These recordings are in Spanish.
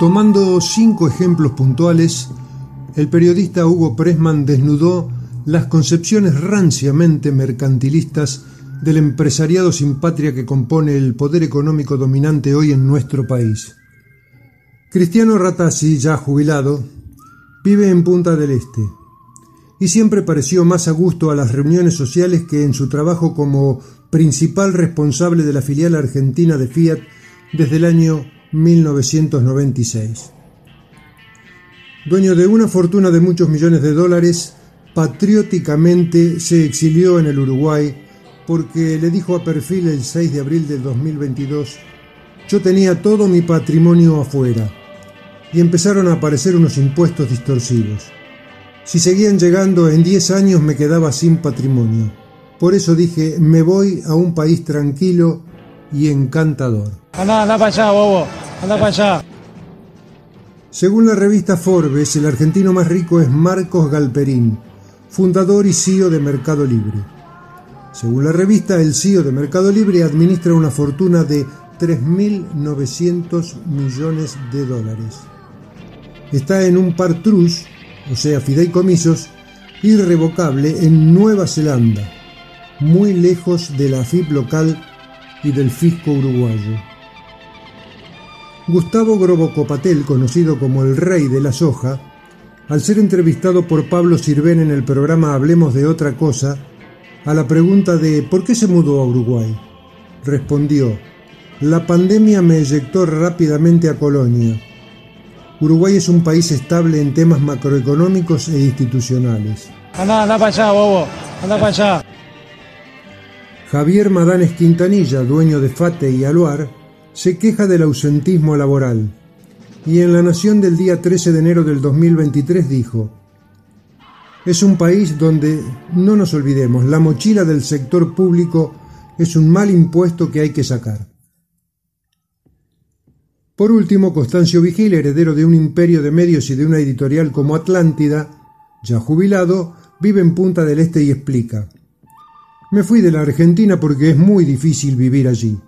Tomando cinco ejemplos puntuales, el periodista Hugo Pressman desnudó las concepciones ranciamente mercantilistas del empresariado sin patria que compone el poder económico dominante hoy en nuestro país. Cristiano Ratazzi, ya jubilado, vive en Punta del Este y siempre pareció más a gusto a las reuniones sociales que en su trabajo como principal responsable de la filial argentina de Fiat desde el año 1996. Dueño de una fortuna de muchos millones de dólares, patrióticamente se exilió en el Uruguay porque le dijo a Perfil el 6 de abril del 2022, yo tenía todo mi patrimonio afuera y empezaron a aparecer unos impuestos distorsivos. Si seguían llegando, en 10 años me quedaba sin patrimonio. Por eso dije, me voy a un país tranquilo y encantador. Anda, anda para allá, bobo. Anda para allá. Según la revista Forbes, el argentino más rico es Marcos Galperín, fundador y CEO de Mercado Libre. Según la revista, el CEO de Mercado Libre administra una fortuna de 3.900 millones de dólares. Está en un partrus, o sea, fideicomisos, irrevocable en Nueva Zelanda, muy lejos de la AFIP local y del fisco uruguayo. Gustavo Grobocopatel, conocido como el rey de la soja, al ser entrevistado por Pablo Sirven en el programa Hablemos de otra cosa, a la pregunta de ¿por qué se mudó a Uruguay? respondió, la pandemia me eyectó rápidamente a Colonia. Uruguay es un país estable en temas macroeconómicos e institucionales. Anda, anda para allá, bobo. Para allá. Javier Madanes Quintanilla, dueño de Fate y Aluar, se queja del ausentismo laboral y en La Nación del día 13 de enero del 2023 dijo, es un país donde, no nos olvidemos, la mochila del sector público es un mal impuesto que hay que sacar. Por último, Constancio Vigil, heredero de un imperio de medios y de una editorial como Atlántida, ya jubilado, vive en Punta del Este y explica, me fui de la Argentina porque es muy difícil vivir allí.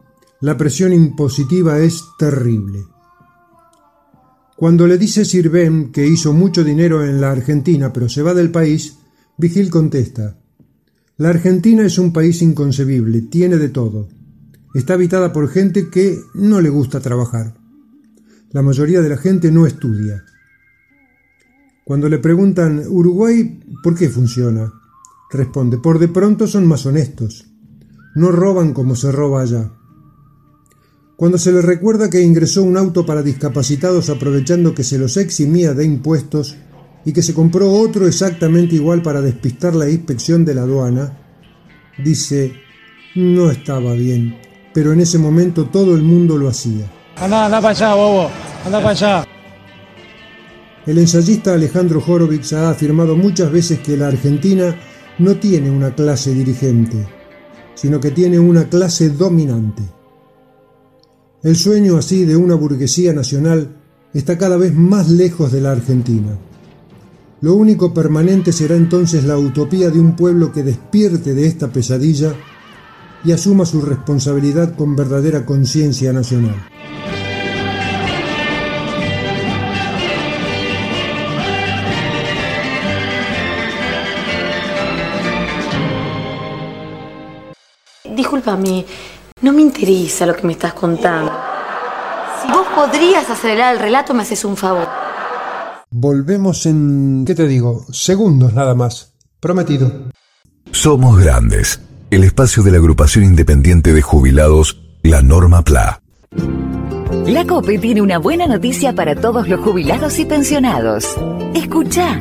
La presión impositiva es terrible. Cuando le dice Sirven que hizo mucho dinero en la Argentina pero se va del país, Vigil contesta, La Argentina es un país inconcebible, tiene de todo. Está habitada por gente que no le gusta trabajar. La mayoría de la gente no estudia. Cuando le preguntan, Uruguay, ¿por qué funciona? Responde, por de pronto son más honestos. No roban como se roba allá. Cuando se le recuerda que ingresó un auto para discapacitados aprovechando que se los eximía de impuestos y que se compró otro exactamente igual para despistar la inspección de la aduana, dice, no estaba bien, pero en ese momento todo el mundo lo hacía. Anda, anda para allá, bobo. Anda para allá. El ensayista Alejandro Horowitz ha afirmado muchas veces que la Argentina no tiene una clase dirigente, sino que tiene una clase dominante. El sueño así de una burguesía nacional está cada vez más lejos de la Argentina. Lo único permanente será entonces la utopía de un pueblo que despierte de esta pesadilla y asuma su responsabilidad con verdadera conciencia nacional. Discúlpame, no me interesa lo que me estás contando. Si vos podrías acelerar el relato, me haces un favor. Volvemos en, ¿qué te digo? Segundos nada más. Prometido. Somos Grandes, el espacio de la agrupación independiente de jubilados, la Norma PLA. La COPE tiene una buena noticia para todos los jubilados y pensionados. Escucha.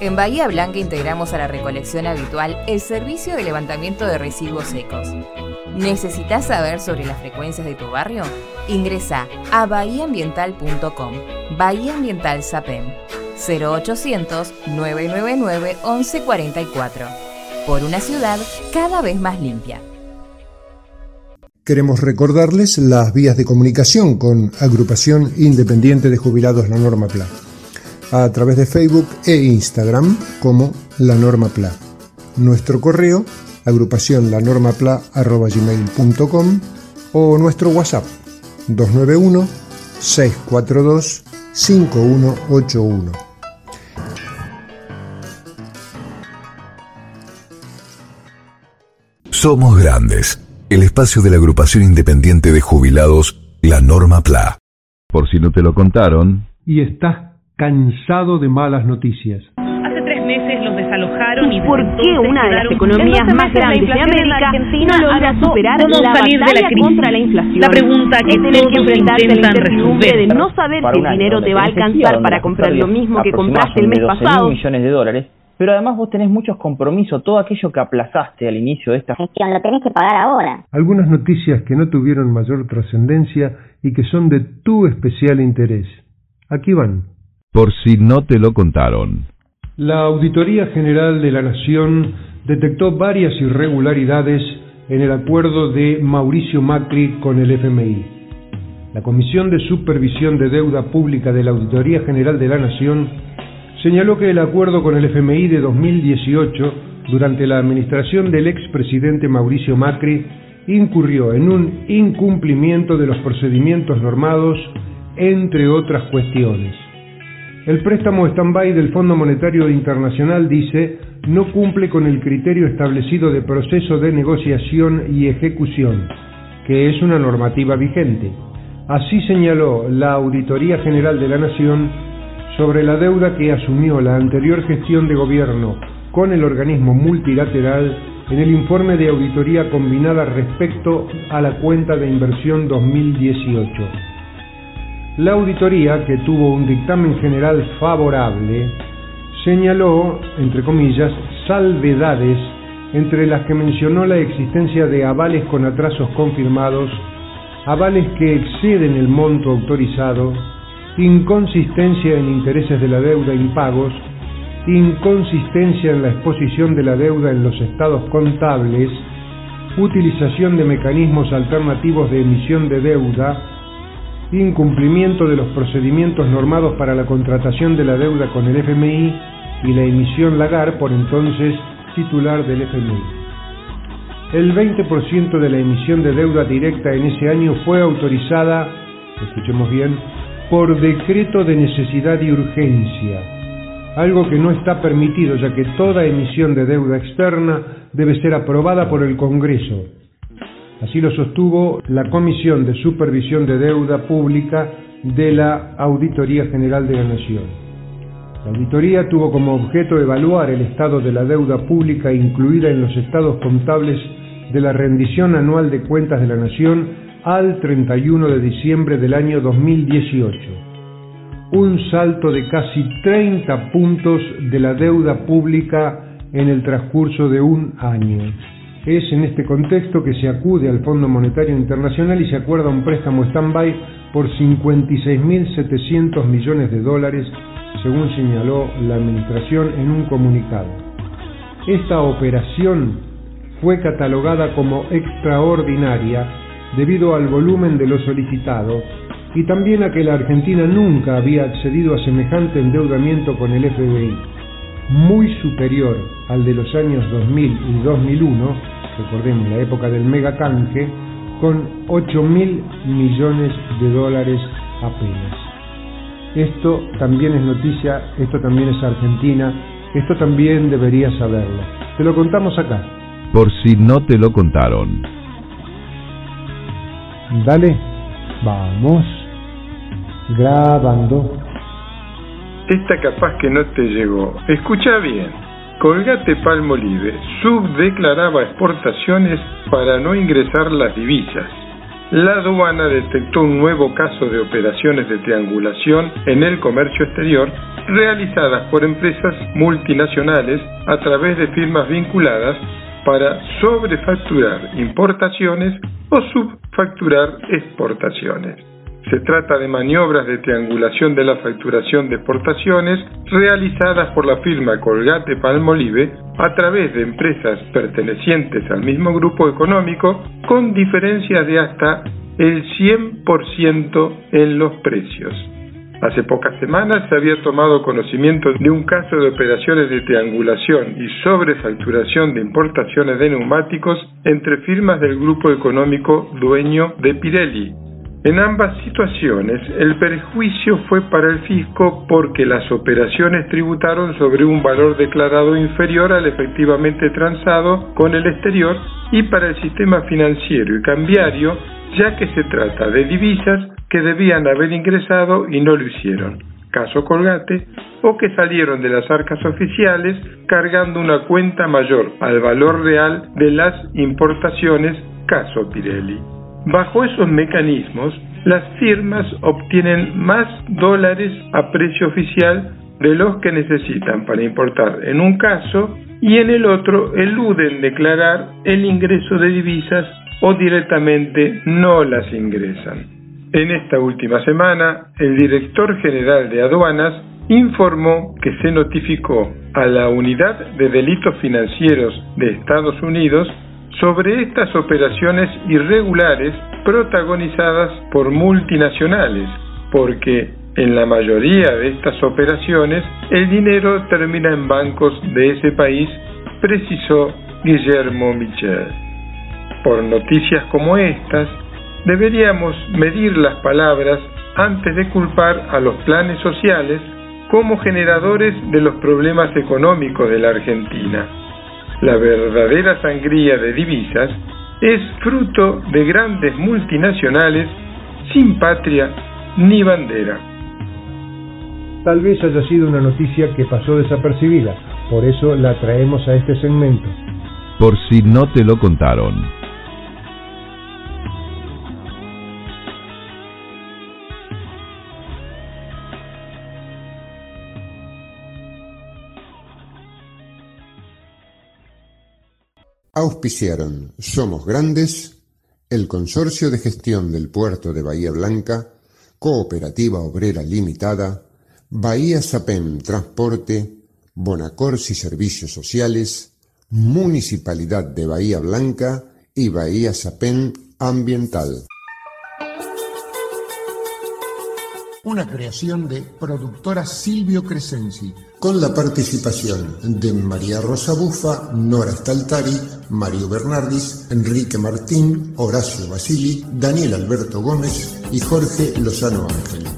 En Bahía Blanca integramos a la recolección habitual el servicio de levantamiento de residuos secos. ¿Necesitas saber sobre las frecuencias de tu barrio? Ingresa a bahiaambiental.com. Bahía Ambiental SAPEM 0800 999 1144. Por una ciudad cada vez más limpia. Queremos recordarles las vías de comunicación con Agrupación Independiente de Jubilados La Norma PLA a través de Facebook e Instagram como La Norma PLA. Nuestro correo agrupación lanormapla.gmail.com o nuestro WhatsApp 291 642 5181. Somos Grandes, el espacio de la agrupación independiente de jubilados, la Norma PLA. Por si no te lo contaron. Y estás cansado de malas noticias. Hace tres meses los desalojaron y, ¿Y por qué una de las economías más grandes de América no logra superar la salir de la crisis? contra la inflación? La pregunta que es todos enfrentarte a la intentan incertidumbre resolver. de no saber si el dinero te va a alcanzar para comprar lo mismo que compraste el mes de 12.000 pasado. millones de dólares, pero además vos tenés muchos compromisos, todo aquello que aplazaste al inicio de esta gestión, lo tenés que pagar ahora. Algunas noticias que no tuvieron mayor trascendencia y que son de tu especial interés. Aquí van. Por si no te lo contaron. La Auditoría General de la Nación detectó varias irregularidades en el acuerdo de Mauricio Macri con el FMI. La Comisión de Supervisión de Deuda Pública de la Auditoría General de la Nación señaló que el acuerdo con el FMI de 2018, durante la administración del expresidente Mauricio Macri, incurrió en un incumplimiento de los procedimientos normados, entre otras cuestiones. El préstamo stand-by del Fondo Monetario Internacional dice no cumple con el criterio establecido de proceso de negociación y ejecución, que es una normativa vigente. Así señaló la Auditoría General de la Nación sobre la deuda que asumió la anterior gestión de gobierno con el organismo multilateral en el informe de auditoría combinada respecto a la cuenta de inversión 2018. La auditoría, que tuvo un dictamen general favorable, señaló, entre comillas, salvedades entre las que mencionó la existencia de avales con atrasos confirmados, avales que exceden el monto autorizado, inconsistencia en intereses de la deuda impagos, inconsistencia en la exposición de la deuda en los estados contables, utilización de mecanismos alternativos de emisión de deuda, incumplimiento de los procedimientos normados para la contratación de la deuda con el FMI y la emisión Lagar por entonces titular del FMI. el 20% de la emisión de deuda directa en ese año fue autorizada, escuchemos bien, por decreto de necesidad y urgencia, algo que no está permitido ya que toda emisión de deuda externa debe ser aprobada por el Congreso. Así lo sostuvo la Comisión de Supervisión de Deuda Pública de la Auditoría General de la Nación. La auditoría tuvo como objeto evaluar el estado de la deuda pública incluida en los estados contables de la rendición anual de cuentas de la Nación al 31 de diciembre del año 2018. Un salto de casi 30 puntos de la deuda pública en el transcurso de un año. Es en este contexto que se acude al Fondo Monetario Internacional y se acuerda un préstamo stand-by por 56.700 millones de dólares según señaló la Administración en un comunicado. Esta operación fue catalogada como extraordinaria debido al volumen de lo solicitado y también a que la Argentina nunca había accedido a semejante endeudamiento con el FBI, muy superior al de los años 2000 y 2001, recordemos la época del megacanje, con 8 mil millones de dólares apenas. Esto también es noticia, esto también es Argentina, esto también deberías saberlo. Te lo contamos acá. Por si no te lo contaron. Dale, vamos. Grabando. Esta capaz que no te llegó. Escucha bien. Colgate Palmolive subdeclaraba exportaciones para no ingresar las divisas la aduana detectó un nuevo caso de operaciones de triangulación en el comercio exterior realizadas por empresas multinacionales a través de firmas vinculadas para sobrefacturar importaciones o subfacturar exportaciones. Se trata de maniobras de triangulación de la facturación de exportaciones realizadas por la firma Colgate Palmolive a través de empresas pertenecientes al mismo grupo económico con diferencias de hasta el 100% en los precios. Hace pocas semanas se había tomado conocimiento de un caso de operaciones de triangulación y sobrefacturación de importaciones de neumáticos entre firmas del grupo económico dueño de Pirelli, en ambas situaciones, el perjuicio fue para el fisco porque las operaciones tributaron sobre un valor declarado inferior al efectivamente transado con el exterior y para el sistema financiero y cambiario, ya que se trata de divisas que debían haber ingresado y no lo hicieron. Caso Colgate, o que salieron de las arcas oficiales cargando una cuenta mayor al valor real de las importaciones, caso Pirelli. Bajo esos mecanismos, las firmas obtienen más dólares a precio oficial de los que necesitan para importar en un caso y en el otro eluden declarar el ingreso de divisas o directamente no las ingresan. En esta última semana, el director general de aduanas informó que se notificó a la Unidad de Delitos Financieros de Estados Unidos sobre estas operaciones irregulares protagonizadas por multinacionales, porque en la mayoría de estas operaciones el dinero termina en bancos de ese país, precisó Guillermo Michel. Por noticias como estas, deberíamos medir las palabras antes de culpar a los planes sociales como generadores de los problemas económicos de la Argentina la verdadera sangría de divisas es fruto de grandes multinacionales sin patria ni bandera. Tal vez haya sido una noticia que pasó desapercibida, por eso la traemos a este segmento. Por si no te lo contaron. Auspiciaron Somos Grandes, el Consorcio de Gestión del Puerto de Bahía Blanca, Cooperativa Obrera Limitada, Bahía Sapem Transporte, Bonacorsi Servicios Sociales, Municipalidad de Bahía Blanca y Bahía Sapem Ambiental. una creación de productora Silvio Crescenzi, con la participación de María Rosa Bufa, Nora Staltari, Mario Bernardis, Enrique Martín, Horacio Basili, Daniel Alberto Gómez y Jorge Lozano Ángel.